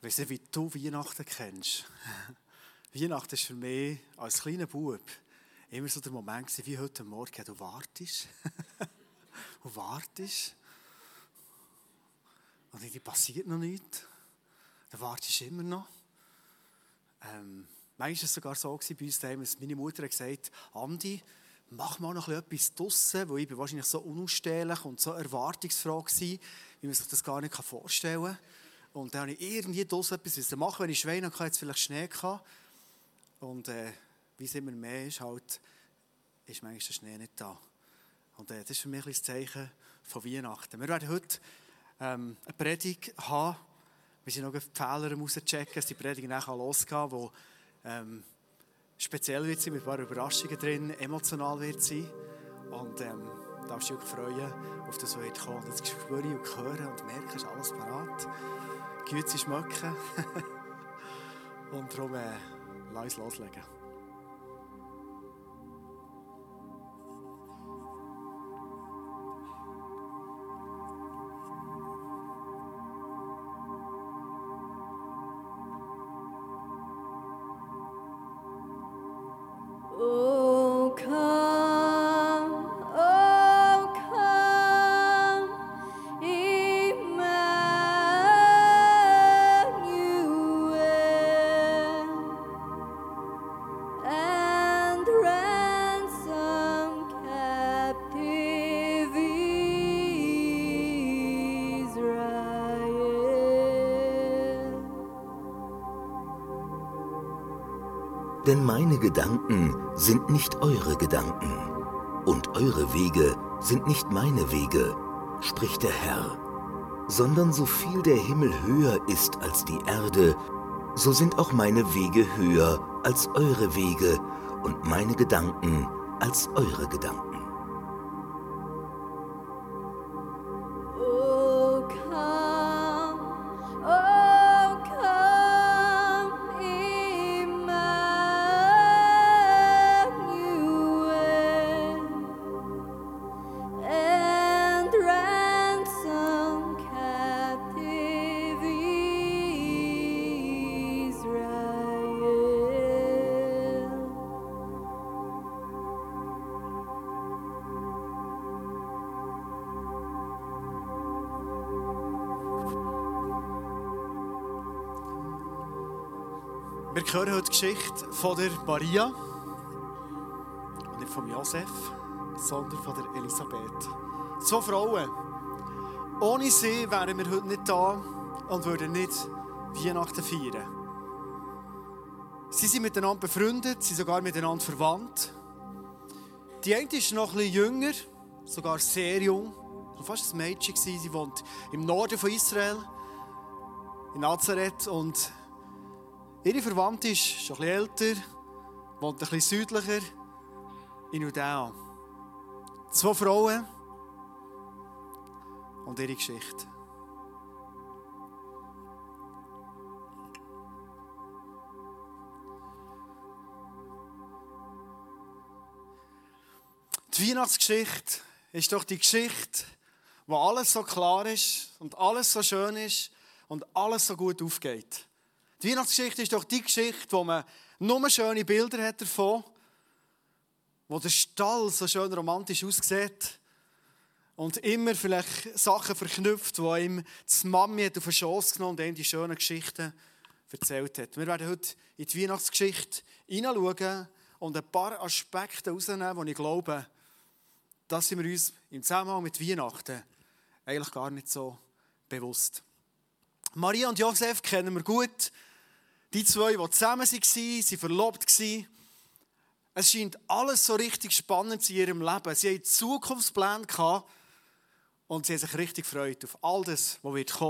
Ich weiß nicht, wie du Weihnachten kennst. Weihnachten ist für mich als kleiner Bub immer so der Moment, wie heute Morgen. Du wartest. und wartest. Und irgendwie passiert noch nichts. Dann wartest du immer noch. Ähm, manchmal war es sogar so bei uns daheim, dass meine Mutter gesagt hat, Andi, mach mal noch etwas draussen, wo ich bin wahrscheinlich so unausstehlich und so erwartungsfroh war, wie man sich das gar nicht vorstellen kann. Und dann habe ich irgendwie draussen etwas machen Wenn ich Schweine hatte, jetzt vielleicht Schnee gehabt. Und äh, wie es immer mehr ist, halt, ist manchmal der Schnee nicht da. Und äh, das ist für mich ein Zeichen von Weihnachten. Wir werden heute ähm, eine Predigt haben. Wir sind noch die Fehler rauschecken, dass die Predigt nachher kann, die ähm, speziell wird sein, mit ein paar Überraschungen drin, emotional wird sein. Und ähm, darfst dich wirklich freuen auf das, was wird kommen. Jetzt spüre ich und höre und merke, ist alles parat. Güte schmecken. und darum äh, lass uns loslegen. Gedanken sind nicht eure Gedanken, und eure Wege sind nicht meine Wege, spricht der Herr. Sondern so viel der Himmel höher ist als die Erde, so sind auch meine Wege höher als eure Wege und meine Gedanken als eure Gedanken. Wir hören heute die Geschichte von der Maria. Und nicht von Josef, sondern von der Elisabeth. Zwei Frauen. Ohne sie wären wir heute nicht da und würden nicht Weihnachten feiern. Sie sind miteinander befreundet, sie sind sogar miteinander verwandt. Die eine ist noch ein bisschen jünger, sogar sehr jung. Fast ein Mädchen. Sie wohnt im Norden von Israel, in Nazareth. Und Ihre Verwandte ist schon bisschen älter, wohnt bisschen südlicher, in Judäa. Zwei Frauen und ihre Geschichte. Die Weihnachtsgeschichte ist doch die Geschichte, wo alles so klar ist und alles so schön ist und alles so gut aufgeht. Die Weihnachtsgeschichte ist doch die Geschichte, wo man nur schöne Bilder hat davon, wo der Stall so schön romantisch aussieht und immer vielleicht Sachen verknüpft, wo ihm die Mami hat auf den Schoss genommen und ihm die schönen Geschichten erzählt hat. Wir werden heute in die Weihnachtsgeschichte hineinschauen und ein paar Aspekte herausnehmen, die ich glaube, dass sind wir uns im Zusammenhang mit Weihnachten eigentlich gar nicht so bewusst. Maria und Josef kennen wir gut. Die zwei, die zusammen waren, waren verlobt. Es scheint alles so richtig spannend in ihrem Leben. Sie hatten Zukunftspläne und sie haben sich richtig gefreut auf all das, was wird.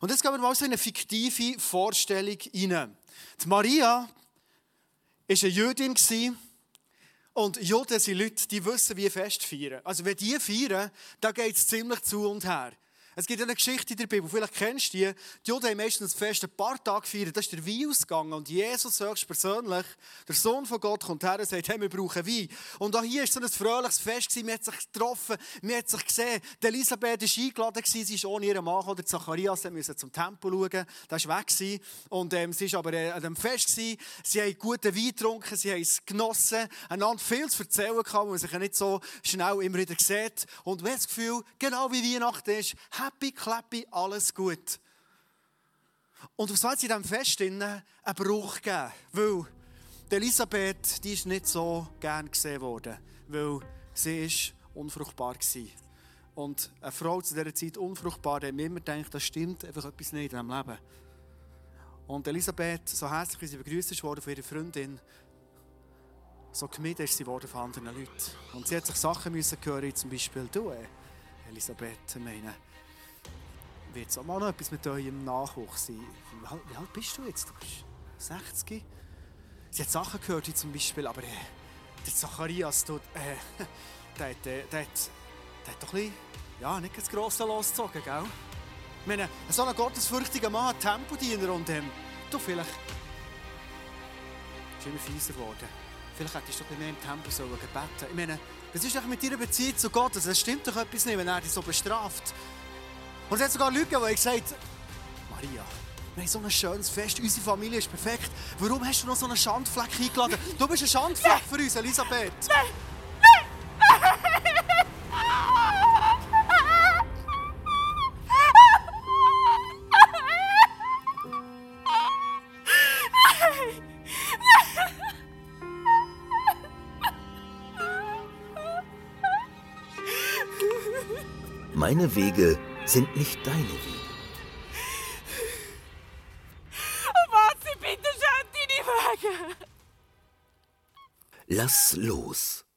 Und jetzt gehen wir mal so in eine fiktive Vorstellung rein. Die Maria war eine Jüdin und Juden sind Leute, die wissen, wie Fest feiern. Also wenn die feiern, da geht es ziemlich zu und her. Es gibt eine Geschichte in der Bibel, vielleicht kennst du die. Die Juden haben meistens das Fest ein paar Tage gefeiert. Das ist der Wein ausgegangen. Und Jesus höchstpersönlich, der Sohn von Gott, kommt her und sagt, hey, wir brauchen Wein. Und auch hier war so ein fröhliches Fest. Man hat sich getroffen, man hat sich gesehen. Die Elisabeth war eingeladen, sie ist ohne ihren Mann oder Zacharias, sie musste zum Tempel schauen. Das war weg. Und ähm, sie war aber äh, an dem Fest. Sie haben guten Wein getrunken, sie haben es genossen, einander viel zu erzählen weil man sich nicht so schnell immer wieder sieht. Und man hat das Gefühl, genau wie Weihnachten ist, happy, clappy, alles gut. Und so hat in diesem Fest einen Bruch gegeben, weil Elisabeth die ist nicht so gern gesehen worden, weil sie ist unfruchtbar war. Und eine Frau zu dieser Zeit unfruchtbar, die immer denkt, das stimmt einfach etwas nicht in ihrem Leben. Und Elisabeth, so herzlich wie sie begrüßt wurde von ihrer Freundin, so gemieden ist sie worden von anderen Leuten. Und sie hat sich Sachen müssen hören, zum Beispiel, du, Elisabeth, meine, wird es auch mal noch etwas mit eurem Nachwuchs sein? Wie alt, wie alt bist du jetzt? Du bist 60? Sie hat Sachen gehört, wie zum Beispiel, aber äh, der Zacharias, du, äh, der, hat, äh, der, der hat doch ein bisschen, ja, nicht das grosse losgezogen, gell? Ich meine, so ein gottesfürchtiger Mann, Tempodiener und ähm, du vielleicht, ist immer fieser geworden. Vielleicht hättest du doch mehr im Tempel sollen gebeten. Ich meine, das ist doch mit deiner Beziehung zu Gott. Also es stimmt doch etwas nicht, wenn er dich so bestraft. Und es hat sogar Leute, die gesagt Maria, wir haben so ein schönes Fest, unsere Familie ist perfekt. Warum hast du noch so einen Schandfleck eingeladen? Du bist ein Schandfleck für uns, Elisabeth. Meine Wege sind nicht deine Wege. Warte bitte. Lass los.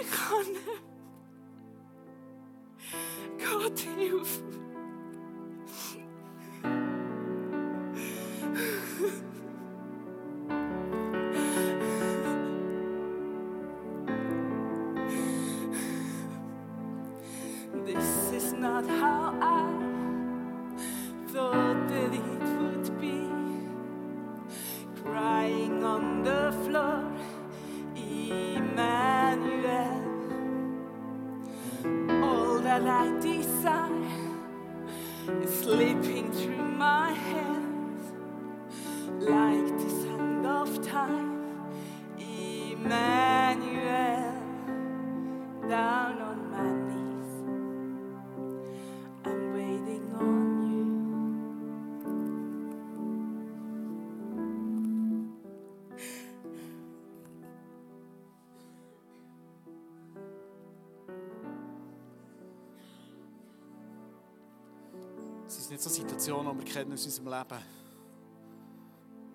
Ich kann nicht. Gott hilf mir. Nicht so Situationen, die wir kennen aus unserem Leben.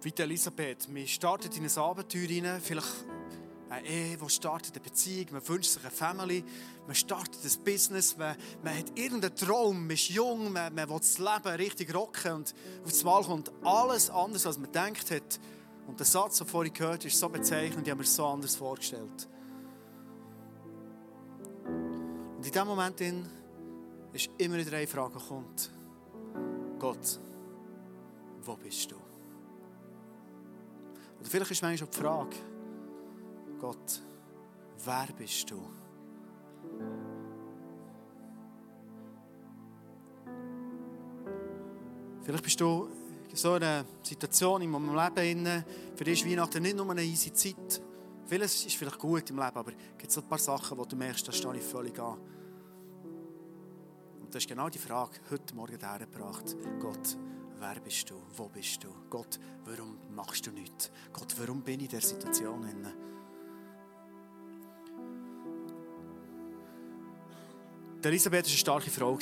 Wie Elisabeth. Wir starten in ein Abenteuer rein, vielleicht eine Ehe, die startet, eine Beziehung, man wünscht sich eine Family, man startet ein Business, man, man hat irgendeinen Traum, man ist jung, man, man will das Leben richtig rocken und auf einmal kommt alles anders, als man gedacht hat. Und der Satz, den vorhin gehört ist so bezeichnend, ich habe mir so anders vorgestellt. Und in diesem Moment in, ist immer wieder eine Frage kommt. Gott, wo bist du? Oder vielleicht ist manchmal die Frage, Gott, wer bist du? Vielleicht bist du in so einer Situation in meinem Leben, für dich ist Weihnachten nicht nur eine easy Zeit. Vieles ist vielleicht gut im Leben, aber es gibt so ein paar Sachen, wo du merkst, da stehe ich völlig an. Das ist genau die Frage, heute Morgen hergebracht. Gott, wer bist du? Wo bist du? Gott, warum machst du nichts? Gott, warum bin ich in dieser Situation? Elisabeth war eine starke Frau.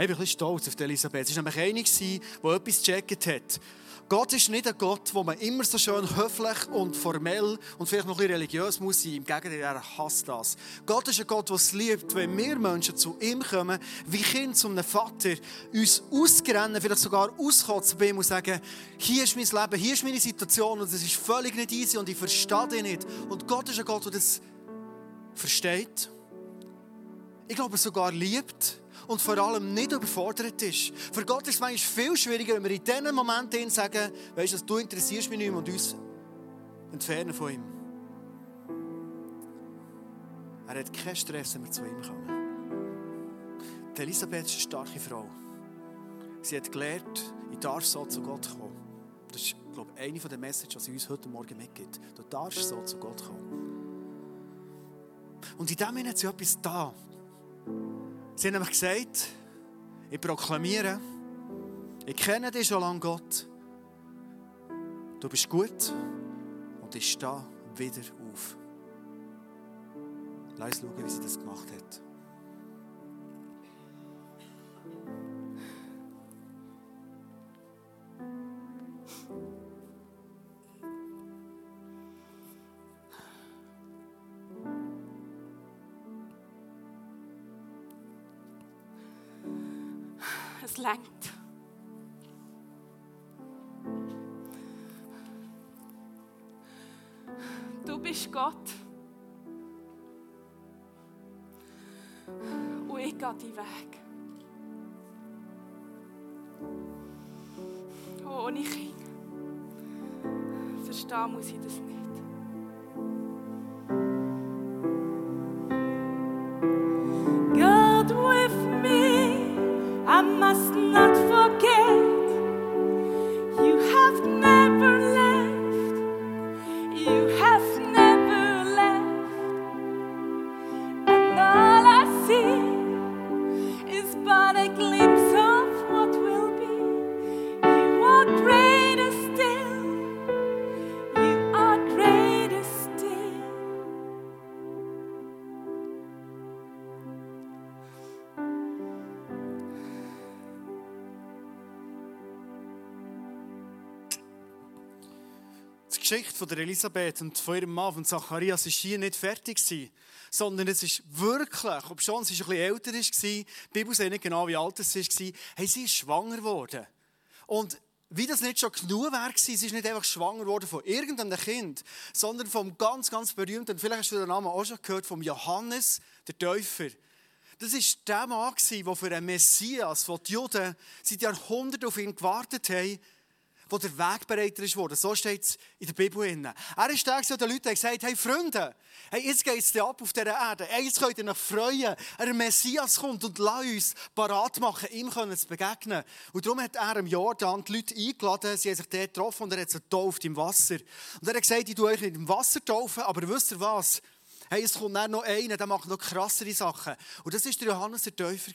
Ich bin ein bisschen stolz auf Elisabeth. Sie war nämlich eine, die etwas gecheckt hat. Gott ist nicht ein Gott, wo man immer so schön höflich und formell und vielleicht noch ein bisschen religiös muss sein. Im Gegenteil, er hasst das. Gott ist ein Gott, der es liebt, wenn wir Menschen zu ihm kommen, wie Kind zu einem Vater, uns ausrennen, vielleicht sogar auskotzen bei ihm und sagen, hier ist mein Leben, hier ist meine Situation und es ist völlig nicht easy und ich verstehe dich nicht. Und Gott ist ein Gott, der das versteht. Ich glaube, sogar liebt und vor allem nicht überfordert ist. Für Gott ist es manchmal viel schwieriger, wenn wir in diesen Momenten sagen, weißt du, du interessierst mich nicht mehr und uns entfernen von ihm. Er hat keinen Stress, wenn wir zu ihm kommen. Die Elisabeth ist eine starke Frau. Sie hat gelernt, ich darf so zu Gott kommen. Das ist, glaube ich, eine der Messages, die sie uns heute Morgen mitgibt. Du darfst so zu Gott kommen. Und in dem hat sie etwas da. Sie haben nämlich gesagt, ich proklamiere, ich kenne dich schon lange, Gott. Du bist gut und ich stehe wieder auf. Lass uns schauen, wie sie das gemacht hat. Deinen Weg. Ohne Kind. Verstehen muss ich das nicht. Geschichte von der Elisabeth und von ihrem Mann, von Zacharias, ist hier nicht fertig gewesen, sondern es ist wirklich, ob schon sie ein bisschen älter war, die Bibel sagt nicht genau, wie alt es war, hey, sie ist schwanger geworden. Und wie das nicht schon genug wäre, sie ist nicht einfach schwanger geworden von irgendeinem Kind, sondern vom ganz, ganz berühmten, vielleicht hast du den Namen auch schon gehört, vom Johannes, der Täufer. Das war der Mann, der für einen Messias, wo die Juden seit Jahrhunderten auf ihn gewartet haben, wo der Wegbereiter ist worden. So steht es in der Bibel. Er ist der, der den Leuten gesagt hey Freunde, hey, jetzt geht es ab auf dieser Erde. Hey, jetzt könnt ihr euch freuen. Ein Messias kommt und lasst uns parat machen, ihm können zu begegnen. Und darum hat er im Jordan die Leute eingeladen, sie haben sich dort getroffen und er hat sie getauft im Wasser. Und er hat gesagt, ich tue euch nicht im Wasser taufen, aber wisst ihr was? Hey, es kommt dann noch einer, der macht noch krassere Sachen. Und das war der Johannes der Täufer.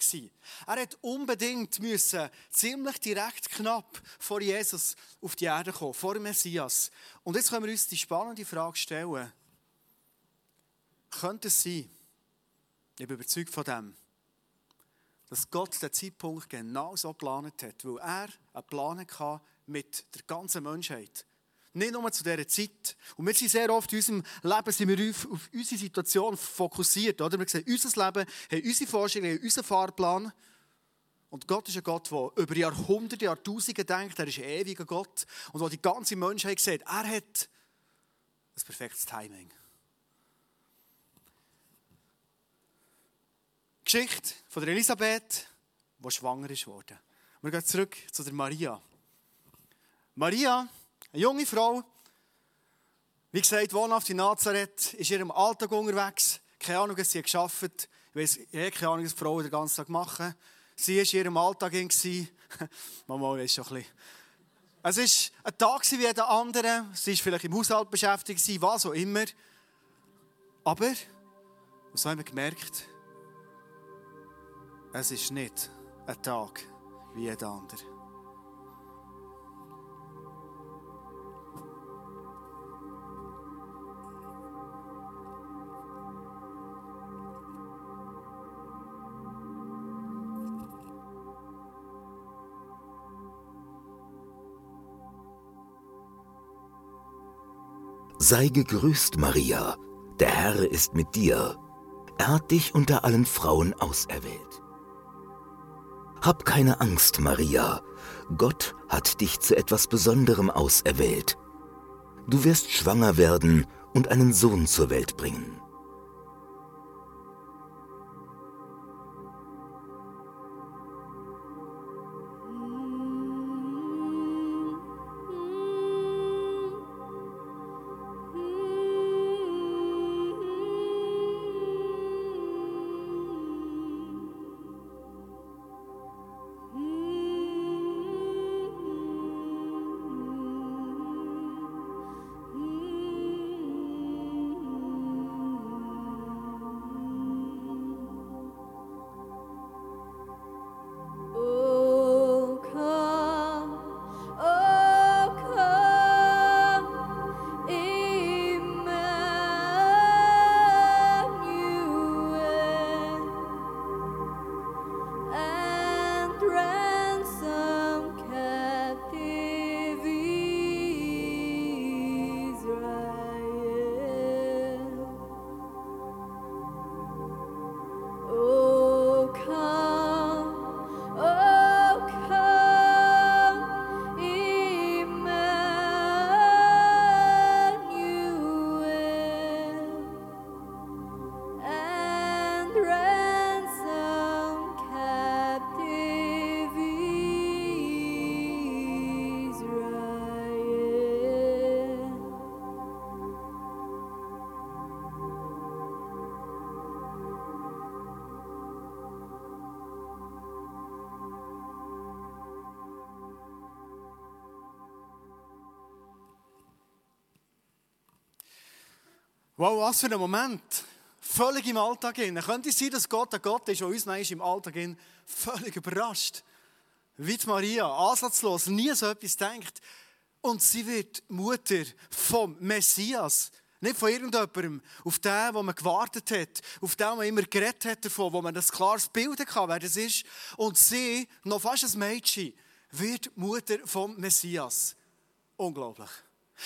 Er hat unbedingt müssen, ziemlich direkt knapp vor Jesus auf die Erde kommen, vor Messias. Und jetzt können wir uns die spannende Frage stellen. Könnte es sein, ich bin überzeugt von dem, dass Gott den Zeitpunkt genau so geplant hat, weil er einen Plan hatte mit der ganzen Menschheit. Nicht nur zu dieser Zeit. Und wir sind sehr oft in unserem Leben sind wir auf, auf unsere Situation fokussiert. Oder? Wir sehen unser Leben, haben unsere Vorstellungen, haben unseren Fahrplan. Und Gott ist ein Gott, der über Jahrhunderte, Jahrtausende denkt. Er ist ein ewiger Gott. Und wo die ganze Menschheit sieht, er hat ein perfektes Timing. Geschichte von der Elisabeth, die schwanger ist worden. Wir gehen zurück zu der Maria. Maria eine junge Frau. Wie gesagt, wohnhaft in Nazareth, ist in ihrem Alltag unterwegs. Keine Ahnung, was sie hat. Ich weiß eh keine Ahnung, was Frauen den ganzen Tag machen. Sie war in ihrem Alltag. Mama weiß schon ein bisschen. Es war ein Tag wie jeder andere. Sie war vielleicht im Haushalt beschäftigt, was auch immer. Aber, was haben wir gemerkt? Es ist nicht ein Tag wie jeder andere. Sei gegrüßt, Maria, der Herr ist mit dir. Er hat dich unter allen Frauen auserwählt. Hab keine Angst, Maria, Gott hat dich zu etwas Besonderem auserwählt. Du wirst schwanger werden und einen Sohn zur Welt bringen. Wow, was für ein Moment. Völlig im Alltag hin. Könnte es sein, dass Gott ein Gott ist, der uns im Alltag hin völlig überrascht. Wie die Maria, ansatzlos, nie so etwas denkt. Und sie wird Mutter vom Messias. Nicht von irgendjemandem, auf den, wo man gewartet hat, auf den, wo man immer geredet hat davon, wo man ein klares Bild hatte, wer das ist. Und sie, noch fast ein Mädchen, wird Mutter vom Messias. Unglaublich.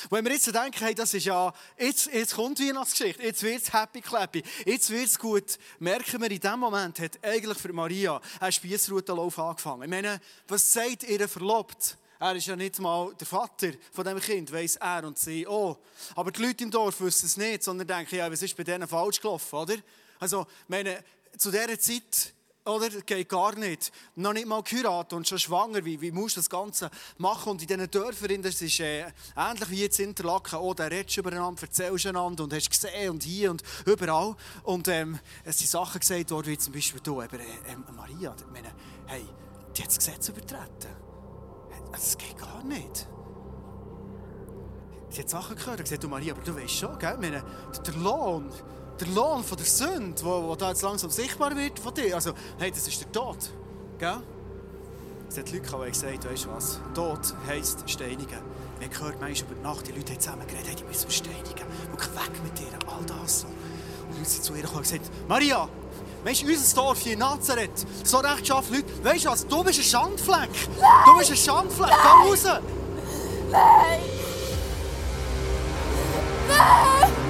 Wenn wir jetzt denken, hey, das ist ja, jetzt, jetzt kommt Weihnachtsgeschichte, jetzt wird es happy clappy, jetzt wird es gut, merken wir, in dem Moment hat eigentlich für Maria ein Spiessroutenlauf angefangen. Ich meine, was sagt ihr Verlobt? Er ist ja nicht mal der Vater von diesem Kind, weiss er und sie auch. Aber die Leute im Dorf wissen es nicht, sondern denken, ja, was ist bei denen falsch gelaufen, oder? Also, meine, zu dieser Zeit oder? Das geht gar nicht. Noch nicht mal geheiratet und schon schwanger. Wie, wie musst du das Ganze machen? Und in diesen Dörfern, das ist äh, ähnlich wie jetzt in Interlaken. Oh, da redest du übereinander, erzählst einander und hast gesehen und hier und überall. Und ähm, es sind Sachen gesagt worden, wie zum Beispiel du, eben, äh, äh, Maria. Ich meine, hey, die hat das Gesetz übertreten. Das geht gar nicht. Sie hat Sachen gehört und gesagt, du Maria, aber du weißt schon, gell? Meine, der Lohn der Lohn von der Sünde, wo, wo da jetzt langsam sichtbar wird von dir, also, hey, das ist der Tod. Gell? Es hat Leute die gesagt weißt du was, Tod heisst steinigen. Wir haben gehört, manchmal über Nacht, die Leute haben zusammen geredet, hey, die müssen steinigen. Wirklich weg mit dir, all das. Und die Leute sind zu ihr gekommen und gesagt, Maria, Weißt du, unser Dorf hier in Nazareth, so rechtschaffene Leute, weißt du was, du bist ein Schandfleck. Nein. Du bist ein Schandfleck, komm raus. Nein! Nein!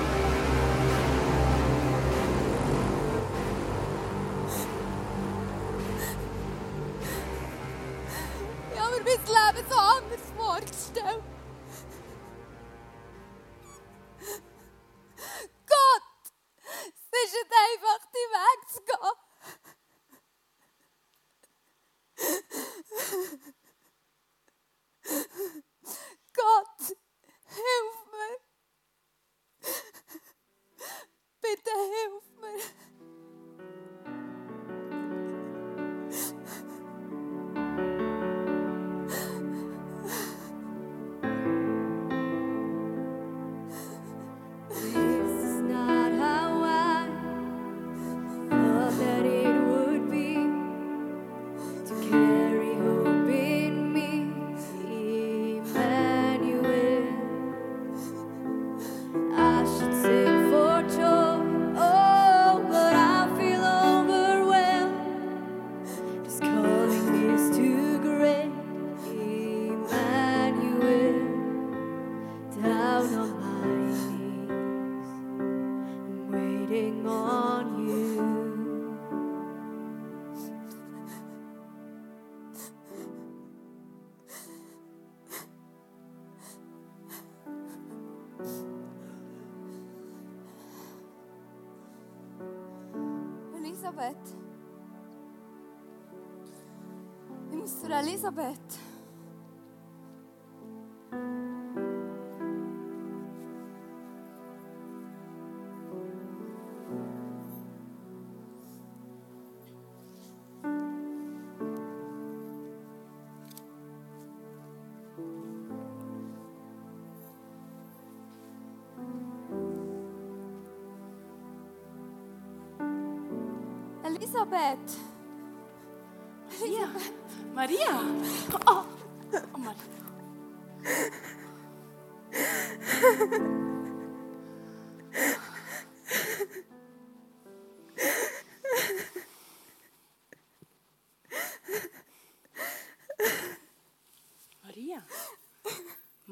So anders vorgestellt. Elisabeth. Ich muss zur Elisabeth.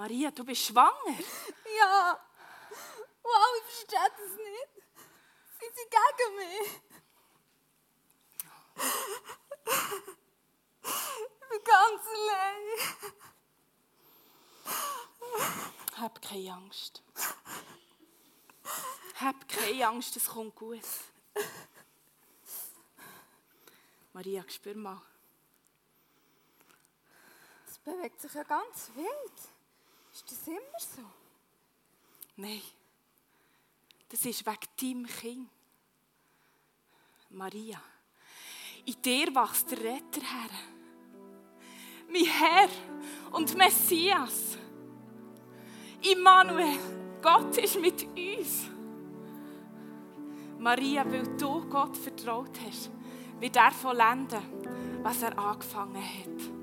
Maria, du bist schwanger. Ja. Wow, ich verstehe das nicht. Sind sie gegen mich? Ich bin ganz allein. Hab keine Angst. Hab keine Angst, es kommt gut. Maria, spür mal. Das bewegt sich ja ganz wild. Ist das immer so? Nein, das ist wegen deinem Kind. Maria, in dir wächst der Retter her. Mein Herr und Messias. Immanuel, Gott ist mit uns. Maria, weil du Gott vertraut hast, wird er vollenden, was er angefangen hat.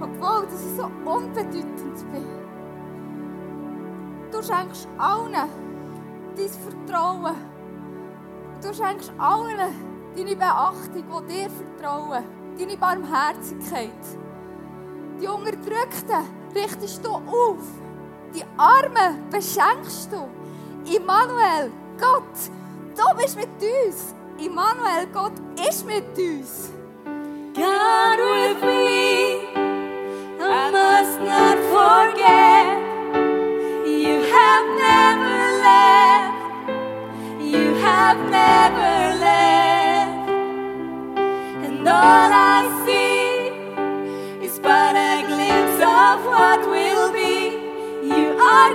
Obwohl dass ich so unbedeutend bin. Du schenkst allen dein Vertrauen. Du schenkst allen deine Beachtung, die dir vertrauen, deine Barmherzigkeit. Die Unterdrückten richtest du auf. Die Armen beschenkst du. Immanuel, Gott, du bist mit uns. Immanuel, Gott ist mit uns. God with me,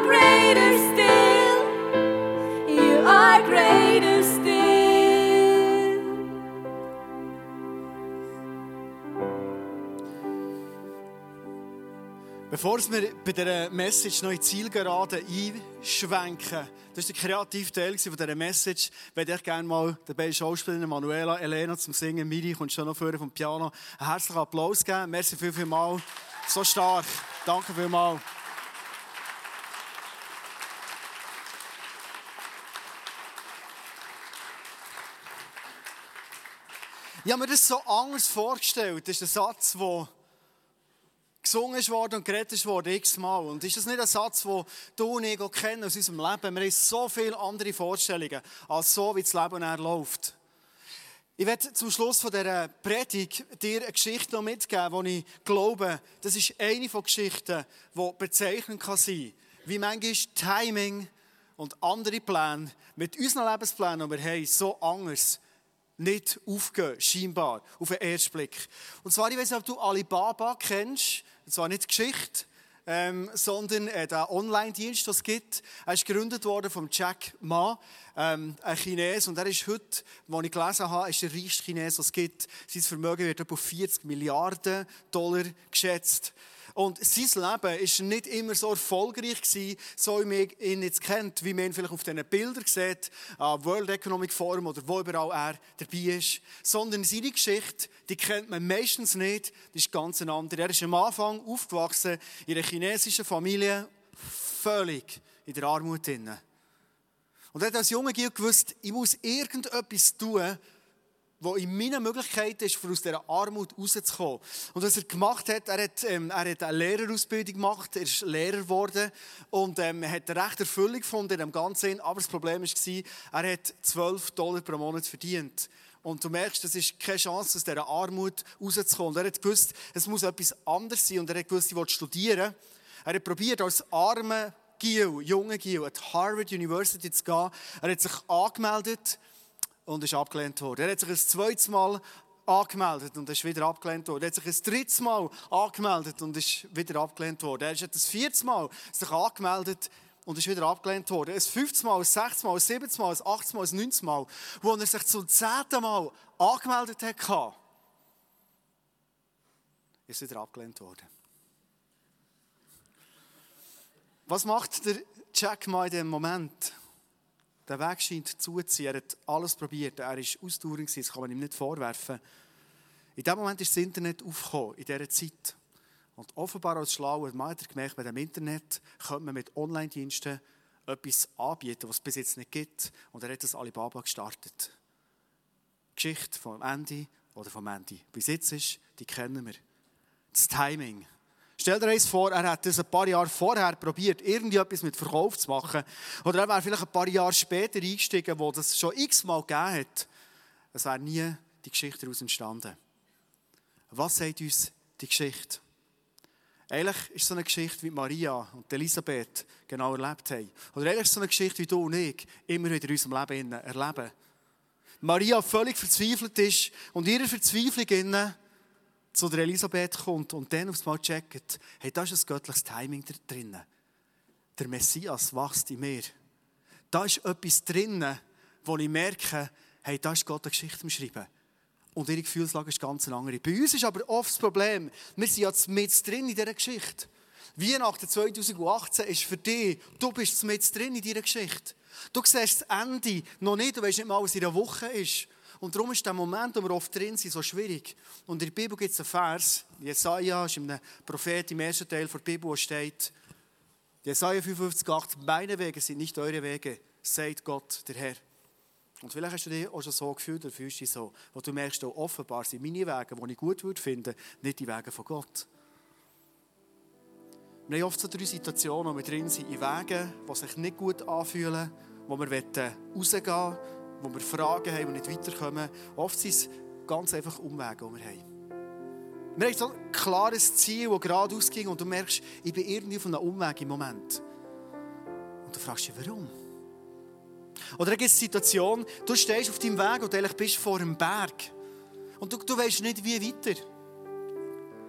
greater still, you are greater Bevor wir bei dieser Message noch in die Zielgerade einschwenken, das war der kreative Teil dieser Message, würde ich gerne mal den beiden Schauspielerinnen Manuela, Elena zum Singen, Miri kommt schon noch vorne vom Piano, einen herzlichen Applaus geben. Merci viel, viel mal. So stark. Danke vielmals. Ich habe mir das so anders vorgestellt. Das ist ein Satz, der gesungen ist worden und geredet worden x-mal. Und ist das nicht ein Satz, den du und ich kennen aus unserem Leben? Wir haben so viele andere Vorstellungen, als so, wie das Leben nachher läuft. Ich werde zum Schluss von dieser Predigt dir eine Geschichte noch mitgeben, die ich glaube, das ist eine von Geschichten, die bezeichnend kann sein kann, wie manchmal Timing und andere Pläne mit unseren Lebensplänen, die wir haben, so anders nicht aufgehen, scheinbar, auf den ersten Blick. Und zwar, ich weiß nicht, ob du Alibaba kennst, und zwar nicht Geschichte, ähm, sondern äh, der Online-Dienst, den es gibt. Er ist gegründet worden von Jack Ma, ähm, ein Chines, und er ist heute, wo ich gelesen habe, ist der reichste Chines, was es gibt. Sein Vermögen wird auf 40 Milliarden Dollar geschätzt. Und sein Leben war nicht immer so erfolgreich, gewesen, so wie man ihn jetzt kennt, wie man ihn vielleicht auf diesen Bildern sieht, am World Economic Forum oder wo überall er dabei ist. Sondern seine Geschichte, die kennt man meistens nicht, die ist ganz eine andere. Er ist am Anfang aufgewachsen in einer chinesischen Familie, völlig in der Armut drin. Und er hat als junger Gil gewusst, ich muss irgendetwas tun, wo in meinen Möglichkeiten ist, aus dieser Armut rauszukommen. Und was er gemacht hat, er hat, ähm, er hat eine Lehrerausbildung gemacht, er ist Lehrer geworden und ähm, er hat eine recht Erfüllung gefunden in dem Ganzen. Aber das Problem war, er hat 12 Dollar pro Monat verdient. Und du merkst, es ist keine Chance, aus dieser Armut rauszukommen. Und er hat gewusst, es muss etwas anderes sein. Und er hat gewusst, ich will studieren. Er hat probiert, als armer Gil, junger Gil, an die Harvard University zu gehen. Er hat sich angemeldet und ist abgelehnt worden. Er hat sich ein zweites Mal angemeldet und ist wieder abgelehnt worden. Er hat sich ein drittes Mal angemeldet und ist wieder abgelehnt worden. Er hat das viertes Mal sich angemeldet und ist wieder abgelehnt worden. Ein fünftes Mal, ein sechstes Mal, ein siebtes Mal, ein achtes Mal, ein neuntes Mal, wo er sich zum zehnten Mal angemeldet hat, ist wieder abgelehnt worden. Was macht der Jack Ma in dem Moment? Der Weg scheint zuzuziehen. Er hat alles probiert. Er war ausdauernd, das kann man ihm nicht vorwerfen. In dem Moment ist das Internet aufgekommen, in dieser Zeit. Und offenbar als schlauer Mann hat er gemerkt, bei dem Internet könnte man mit Online-Diensten etwas anbieten, was es bis jetzt nicht gibt. Und er hat das Alibaba gestartet. Die Geschichte vom Ende oder vom Ende. Bis jetzt ist, die kennen wir. Das Timing. Stell dir eins vor, er hat das ein paar Jahre vorher probiert, irgendetwas mit Verkauf zu machen. Oder er wäre vielleicht ein paar Jahre später eingestiegen, wo das schon x-mal gegeben hat. Es wäre nie die Geschichte daraus entstanden. Was sagt uns die Geschichte? Eigentlich ist so eine Geschichte, wie Maria und Elisabeth genau erlebt haben. Oder eigentlich ist so eine Geschichte, wie du und ich immer wieder in unserem Leben erleben. Maria völlig verzweifelt ist und ihre Verzweiflung innen zu der Elisabeth kommt und dann aufs Mal checkt, hey, da ist ein göttliches Timing drin. Der Messias wächst in mir. Da ist etwas drin, wo ich merke, hey, da ist Gott eine Geschichte am Schreiben. Und ihre Gefühlslage ist ganz eine andere. Bei uns ist aber oft das Problem, wir sind jetzt mit drin in dieser Geschichte. Weihnachten 2018 ist für dich, du bist mit drin in dieser Geschichte. Du siehst das Ende noch nicht, du weißt nicht mal, was in einer Woche ist. Und darum ist der Moment, wo wir oft drin sind, so schwierig. Und in der Bibel gibt es einen Vers, Jesaja ist einem Prophet im ersten Teil der Bibel, wo steht, Jesaja 55,8, meine Wege sind nicht eure Wege, sagt Gott, der Herr. Und vielleicht hast du dich auch schon so gefühlt oder fühlst dich so, wo du merkst, oh, offenbar sind meine Wege, die ich gut würde finden, nicht die Wege von Gott. Wir haben oft so drei Situationen, wo wir drin sind, in Wegen, die sich nicht gut anfühlen, wo wir rausgehen wollen, wo wir Fragen haben und nicht weiterkommen. Oft sind es ganz einfach Umwege, die wir haben. Wir haben so ein klares Ziel, das geradeaus ging und du merkst, ich bin irgendwie auf einem Umweg im Moment. Und du fragst dich, warum? Oder gibt es Situation, du stehst auf deinem Weg und du bist vor einem Berg. Und du, du weißt nicht, wie weiter.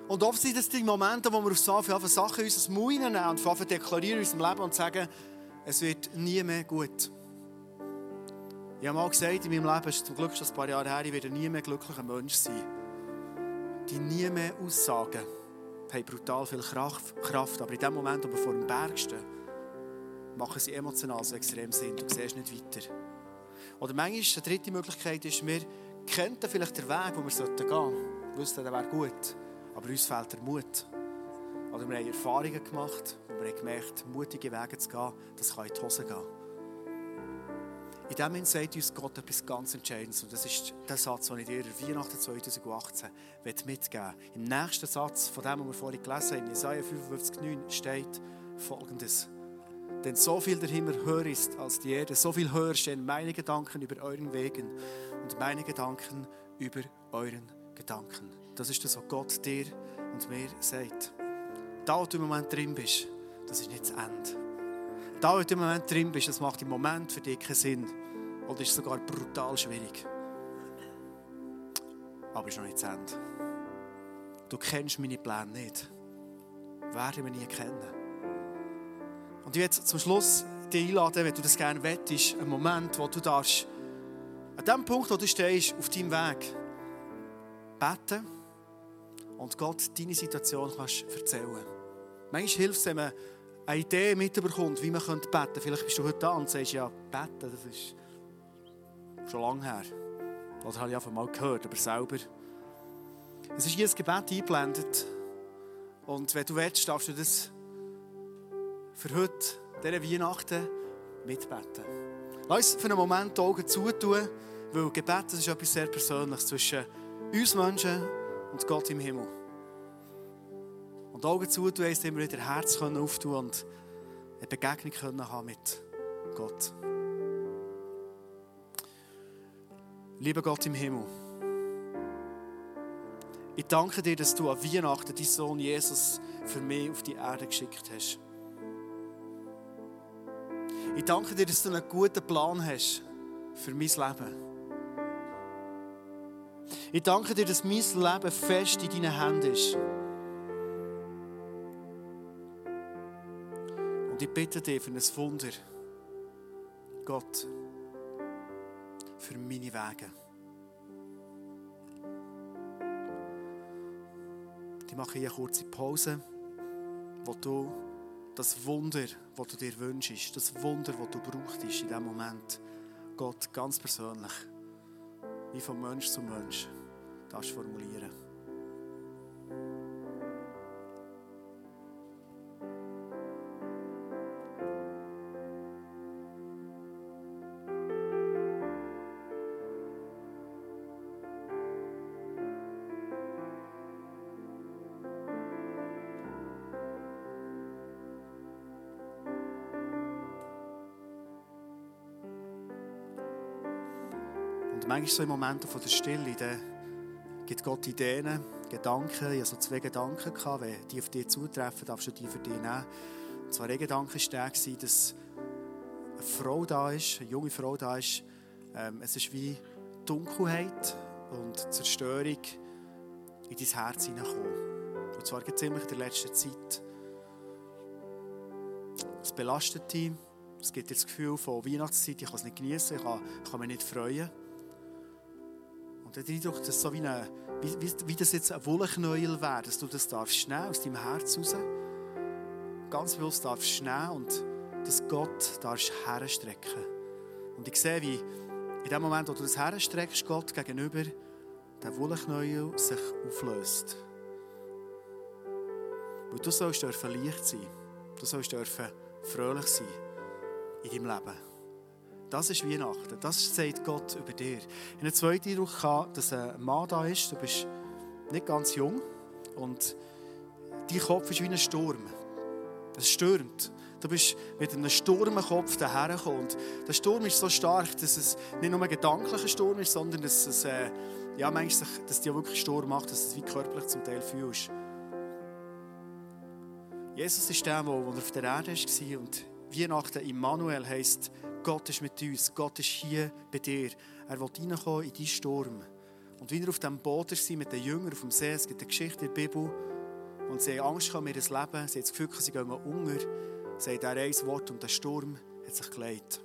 Und oft sind das die Momente, wo wir auf so viele Sachen in unser Mund nehmen und deklarieren in unserem Leben und sagen, es wird nie mehr gut. Ich habe mal gesagt, in meinem Leben, ist zum Glück schon ein paar Jahre her, ich werde nie mehr glücklicher Mensch sein. Die nie mehr Aussagen haben brutal viel Kraft, aber in dem Moment, wo wir vor dem Berg stehen, machen sie emotional so extrem Sinn. Du siehst nicht weiter. Oder manchmal, eine dritte Möglichkeit ist, wir kennen vielleicht den Weg, wo wir gehen sollten. Wir wussten, der wäre gut, aber uns fehlt der Mut. Oder wir haben Erfahrungen gemacht, wo wir haben gemerkt, mutige Wege zu gehen, das kann in die Hose gehen. In dem Moment sagt uns Gott etwas ganz Entscheidendes. Und das ist der Satz, den ich dir in Weihnachten 2018 mitgeben will. Im nächsten Satz von dem, was wir vorhin gelesen haben, in Jesaja 55,9 steht folgendes. Denn so viel der Himmel höher ist als die Erde, so viel höher stehen meine Gedanken über euren Wegen und meine Gedanken über euren Gedanken. Das ist das, was Gott dir und mir sagt. Da, wo du im Moment drin bist, das ist nicht das Ende. Da, wo du im Moment drin bist, das macht im Moment für dich keinen Sinn. Oder ist sogar brutal schwierig. Aber es ist noch nicht das Ende. Du kennst meine Pläne nicht. Werden wir nie kennen. Und ich werde zum Schluss dich einladen, wenn du das gerne wettest, einen Moment, wo du darfst, an dem Punkt, wo du stehst, auf deinem Weg, beten und Gott deine Situation kannst erzählen. Manchmal hilft es, wenn man eine Idee mitbekommt, wie man beten könnte. Vielleicht bist du heute da und sagst, ja, beten, das ist schon lange her. Oder habe ich einfach mal gehört, aber selber. Es ist hier ein Gebet eingeblendet. Und wenn du willst, darfst du das für heute, diese Weihnachten, mitbeten. Lass uns für einen Moment die Augen zutun, weil Gebet das ist etwas sehr Persönliches zwischen uns Menschen und Gott im Himmel. Und Augen zutun heisst immer wieder Herz können auftun und eine Begegnung können haben mit Gott. Lieber Gott im Himmel, ich danke dir, dass du an Weihnachten deinen Sohn Jesus für mich auf die Erde geschickt hast. Ich danke dir, dass du einen guten Plan hast für mein Leben. Ich danke dir, dass mein Leben fest in deinen Händen ist. Und ich bitte dich für ein Wunder, Gott, für meine Wege. Ich mache hier eine kurze Pause, wo du das Wunder, das du dir wünschst, das Wunder, das du brauchst in diesem Moment, Gott ganz persönlich, wie von Mensch zu Mensch, darfst formulieren. Manchmal so in Momenten von der Stille, dann gibt Gott Ideen, Gedanken. Ich hatte so zwei Gedanken. Gehabt. Wenn die auf dich zutreffen, darfst du die für dich nehmen. Und zwar ein Gedanke war der, dass eine Frau da ist, eine junge Frau da ist. Ähm, es ist wie Dunkelheit und Zerstörung in dein Herz hineinkommen. Und zwar ziemlich in der letzten Zeit. Es belastet dich. Es gibt das Gefühl von Weihnachtszeit, ich kann es nicht genießen, ich kann, kann mich nicht freuen. Der Eindruck, dass so wie, eine, wie, wie, wie das jetzt ein Wollknäuel wäre, dass du das darfst schnell aus deinem Herz raus, ganz bewusst darfst schnell und dass Gott darfst herstrecken. Und ich sehe, wie in dem Moment, wo du das herstreckst, Gott gegenüber, der Wollknäuel sich auflöst. Weil du sollst dürfen leicht sein. Du sollst dürfen fröhlich sein in deinem Leben. Das ist Weihnachten. Das sagt Gott über dir. Hatte einen zweiten Eindruck, gehabt, dass ein Mann da ist. Du bist nicht ganz jung. Und dein Kopf ist wie ein Sturm. Es stürmt. Du bist mit einem Sturm im Kopf dahergekommen. Und der Sturm ist so stark, dass es nicht nur ein gedanklicher Sturm ist, sondern dass es äh, ja, manchmal, dass dir wirklich Sturm macht, dass du es wie körperlich zum Teil fühlst. Jesus ist der, der auf der Erde war. Und Weihnachten Immanuel heisst, Gott ist mit uns, Gott ist hier bei dir. Er will reinkommen in deinen Sturm. Und wie er auf dem Boot war mit den Jüngern auf dem See, es gibt eine Geschichte in der Bibel, und sie haben Angst um ihr Leben, sie haben das Gefühl, sie gehen unter. Sie haben ein Wort und der Sturm hat sich gelegt.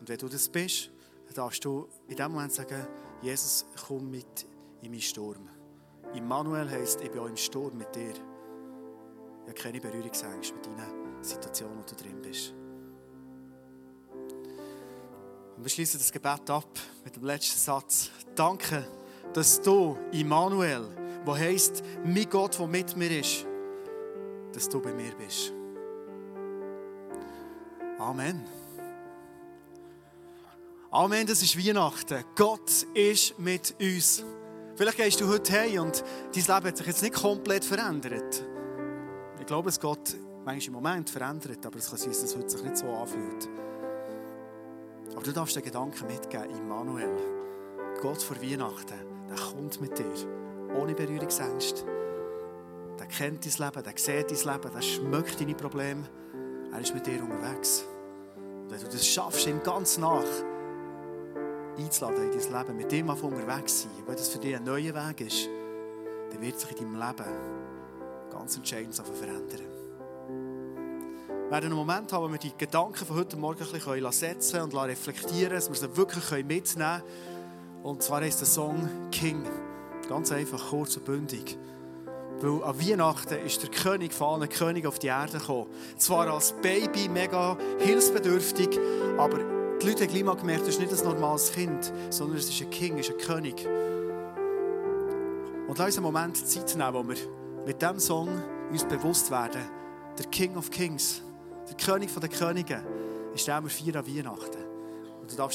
Und wenn du das bist, dann darfst du in dem Moment sagen, Jesus, komm mit in meinen Sturm. Immanuel heisst, ich bin auch im Sturm mit dir. Ich habe keine Berührungsängste mit deiner Situation, wo du drin bist. Und wir schließen das Gebet ab mit dem letzten Satz. Danke, dass du, Immanuel, wo heisst, mein Gott, der mit mir ist, dass du bei mir bist. Amen. Amen, das ist Weihnachten. Gott ist mit uns. Vielleicht gehst du heute heim und dein Leben hat sich jetzt nicht komplett verändert. Ich glaube, es geht manchmal im Moment verändert, aber es kann sein, dass es heute sich nicht so anfühlt. Aber du darfst den Gedanken mitgeben, Immanuel, Gott vor Weihnachten, der kommt mit dir, ohne Berührungsängste. Der kennt dein Leben, der sieht dein Leben, der schmeckt deine Probleme. Er ist mit dir unterwegs. Und wenn du das schaffst, ihm ganz nach einzuladen in dein Leben, mit ihm auf unterwegs sein, wenn das für dich ein neuer Weg ist, dann wird sich in deinem Leben ganz entscheidend verändern. Werden einen Moment haben, wo wir die Gedanken von heute Morgen ein bisschen setzen und reflektieren dass wir sie wirklich mitnehmen können. Und zwar ist der Song King. Ganz einfach, kurz und bündig. Weil an Weihnachten ist der König von allen Königen auf die Erde gekommen. Zwar als Baby, mega hilfsbedürftig, aber die Leute haben gleich mal gemerkt, das ist nicht ein normales Kind, sondern es ist ein King, es ist ein König. Und lass uns einen Moment Zeit nehmen, wo wir mit diesem Song uns bewusst werden, der King of Kings, der König der Könige, ist der, wir feiern an Weihnachten. Und du darfst